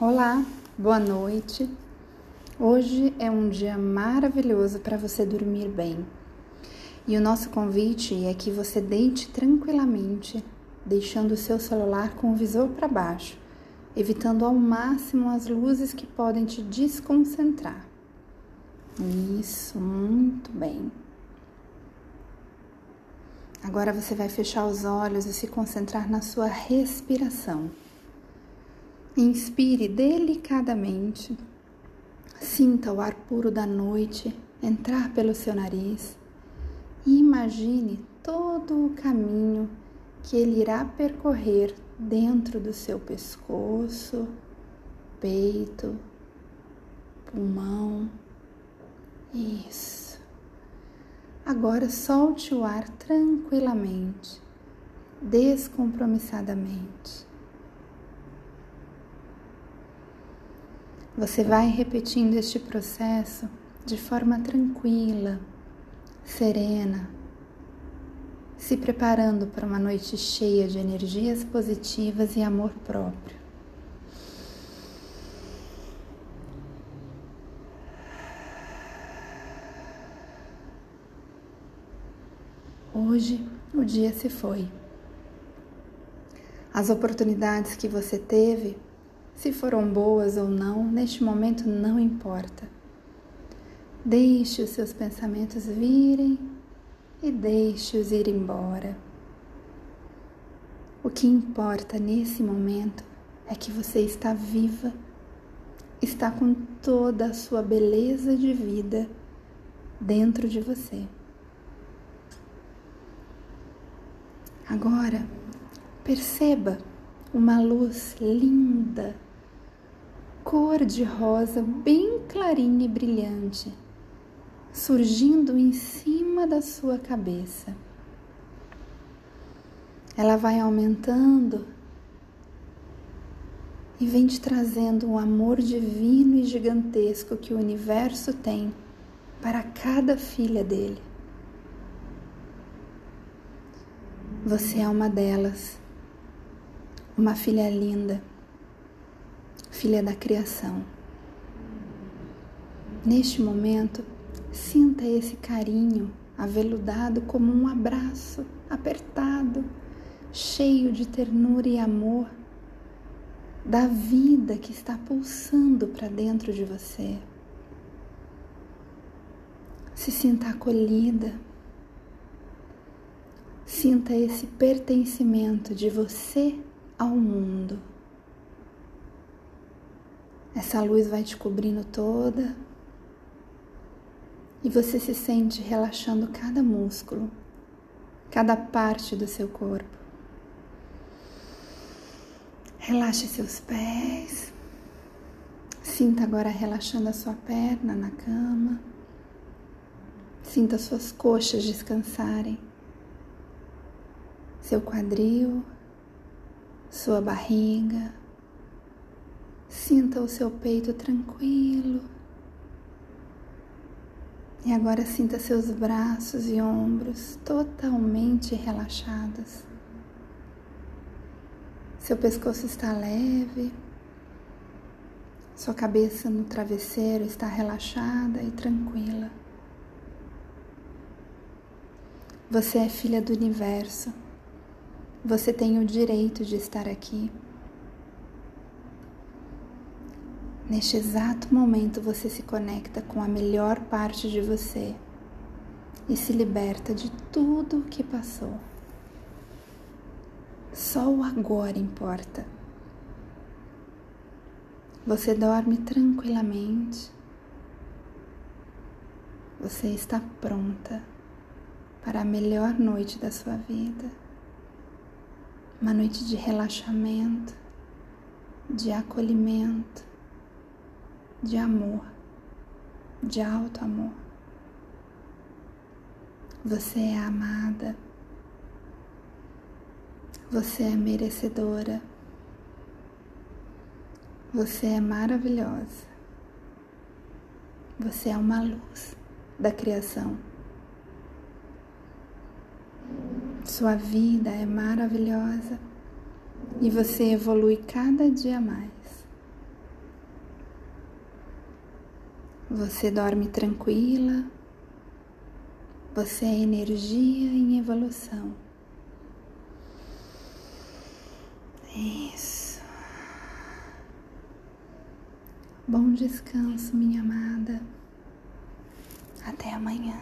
Olá, boa noite. Hoje é um dia maravilhoso para você dormir bem. E o nosso convite é que você deite tranquilamente, deixando o seu celular com o visor para baixo, evitando ao máximo as luzes que podem te desconcentrar. Isso, muito bem. Agora você vai fechar os olhos e se concentrar na sua respiração. Inspire delicadamente. Sinta o ar puro da noite entrar pelo seu nariz e imagine todo o caminho que ele irá percorrer dentro do seu pescoço, peito, pulmão. Isso. Agora solte o ar tranquilamente, descompromissadamente. Você vai repetindo este processo de forma tranquila, serena, se preparando para uma noite cheia de energias positivas e amor próprio. Hoje o dia se foi. As oportunidades que você teve se foram boas ou não, neste momento não importa. Deixe os seus pensamentos virem e deixe-os ir embora. O que importa nesse momento é que você está viva, está com toda a sua beleza de vida dentro de você. Agora, perceba uma luz linda cor de rosa bem clarinha e brilhante, surgindo em cima da sua cabeça. Ela vai aumentando e vem te trazendo um amor divino e gigantesco que o universo tem para cada filha dele. Você é uma delas, uma filha linda filha da criação. Neste momento, sinta esse carinho aveludado como um abraço apertado, cheio de ternura e amor da vida que está pulsando para dentro de você. Se sinta acolhida. Sinta esse pertencimento de você ao mundo. Essa luz vai te cobrindo toda e você se sente relaxando cada músculo, cada parte do seu corpo. Relaxe seus pés. Sinta agora relaxando a sua perna na cama. Sinta suas coxas descansarem. Seu quadril, sua barriga, Sinta o seu peito tranquilo. E agora sinta seus braços e ombros totalmente relaxados. Seu pescoço está leve. Sua cabeça no travesseiro está relaxada e tranquila. Você é filha do universo. Você tem o direito de estar aqui. Neste exato momento você se conecta com a melhor parte de você e se liberta de tudo o que passou. Só o agora importa. Você dorme tranquilamente. Você está pronta para a melhor noite da sua vida. Uma noite de relaxamento, de acolhimento de amor, de alto amor. Você é amada, você é merecedora, você é maravilhosa, você é uma luz da criação. Sua vida é maravilhosa e você evolui cada dia mais. Você dorme tranquila. Você é energia em evolução. Isso. Bom descanso, minha amada. Até amanhã.